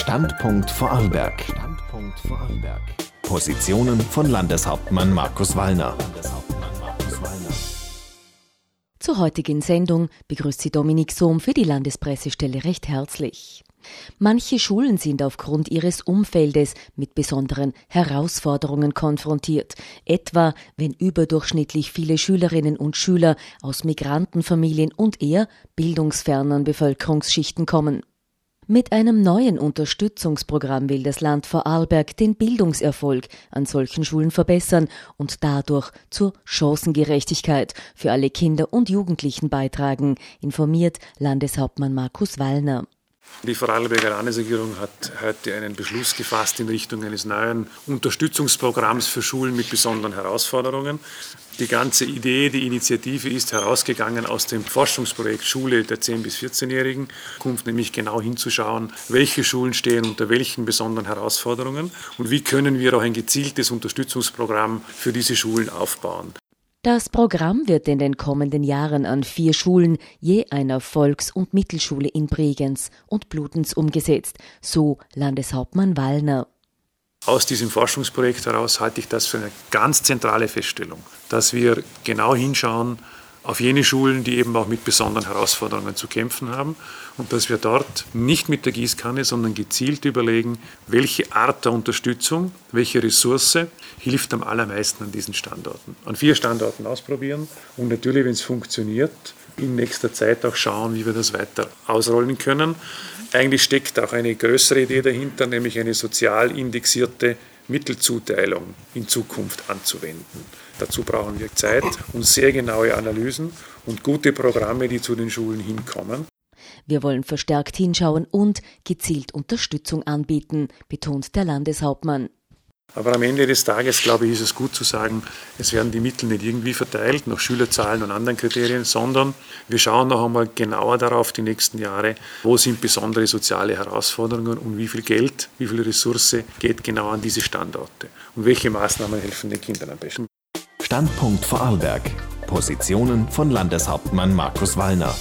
Standpunkt Vorarlberg. Standpunkt Vorarlberg. Positionen von Landeshauptmann Markus Wallner. Zur heutigen Sendung begrüßt sie Dominik Sohm für die Landespressestelle recht herzlich. Manche Schulen sind aufgrund ihres Umfeldes mit besonderen Herausforderungen konfrontiert, etwa wenn überdurchschnittlich viele Schülerinnen und Schüler aus Migrantenfamilien und eher bildungsfernen Bevölkerungsschichten kommen. Mit einem neuen Unterstützungsprogramm will das Land Vorarlberg den Bildungserfolg an solchen Schulen verbessern und dadurch zur Chancengerechtigkeit für alle Kinder und Jugendlichen beitragen, informiert Landeshauptmann Markus Wallner. Die Vorarlberger Landesregierung hat heute einen Beschluss gefasst in Richtung eines neuen Unterstützungsprogramms für Schulen mit besonderen Herausforderungen. Die ganze Idee, die Initiative ist herausgegangen aus dem Forschungsprojekt Schule der 10- bis 14-Jährigen. Kommt nämlich genau hinzuschauen, welche Schulen stehen unter welchen besonderen Herausforderungen und wie können wir auch ein gezieltes Unterstützungsprogramm für diese Schulen aufbauen. Das Programm wird in den kommenden Jahren an vier Schulen, je einer Volks- und Mittelschule in Bregenz und Bludenz umgesetzt, so Landeshauptmann Wallner. Aus diesem Forschungsprojekt heraus halte ich das für eine ganz zentrale Feststellung, dass wir genau hinschauen, auf jene Schulen, die eben auch mit besonderen Herausforderungen zu kämpfen haben und dass wir dort nicht mit der Gießkanne, sondern gezielt überlegen, welche Art der Unterstützung, welche Ressource hilft am allermeisten an diesen Standorten. An vier Standorten ausprobieren und natürlich, wenn es funktioniert, in nächster Zeit auch schauen, wie wir das weiter ausrollen können. Eigentlich steckt auch eine größere Idee dahinter, nämlich eine sozial indexierte Mittelzuteilung in Zukunft anzuwenden. Dazu brauchen wir Zeit und sehr genaue Analysen und gute Programme, die zu den Schulen hinkommen. Wir wollen verstärkt hinschauen und gezielt Unterstützung anbieten, betont der Landeshauptmann. Aber am Ende des Tages, glaube ich, ist es gut zu sagen, es werden die Mittel nicht irgendwie verteilt nach Schülerzahlen und anderen Kriterien, sondern wir schauen noch einmal genauer darauf die nächsten Jahre, wo sind besondere soziale Herausforderungen und wie viel Geld, wie viel Ressource geht genau an diese Standorte und welche Maßnahmen helfen den Kindern am besten. Standpunkt Vorarlberg. Positionen von Landeshauptmann Markus Wallner.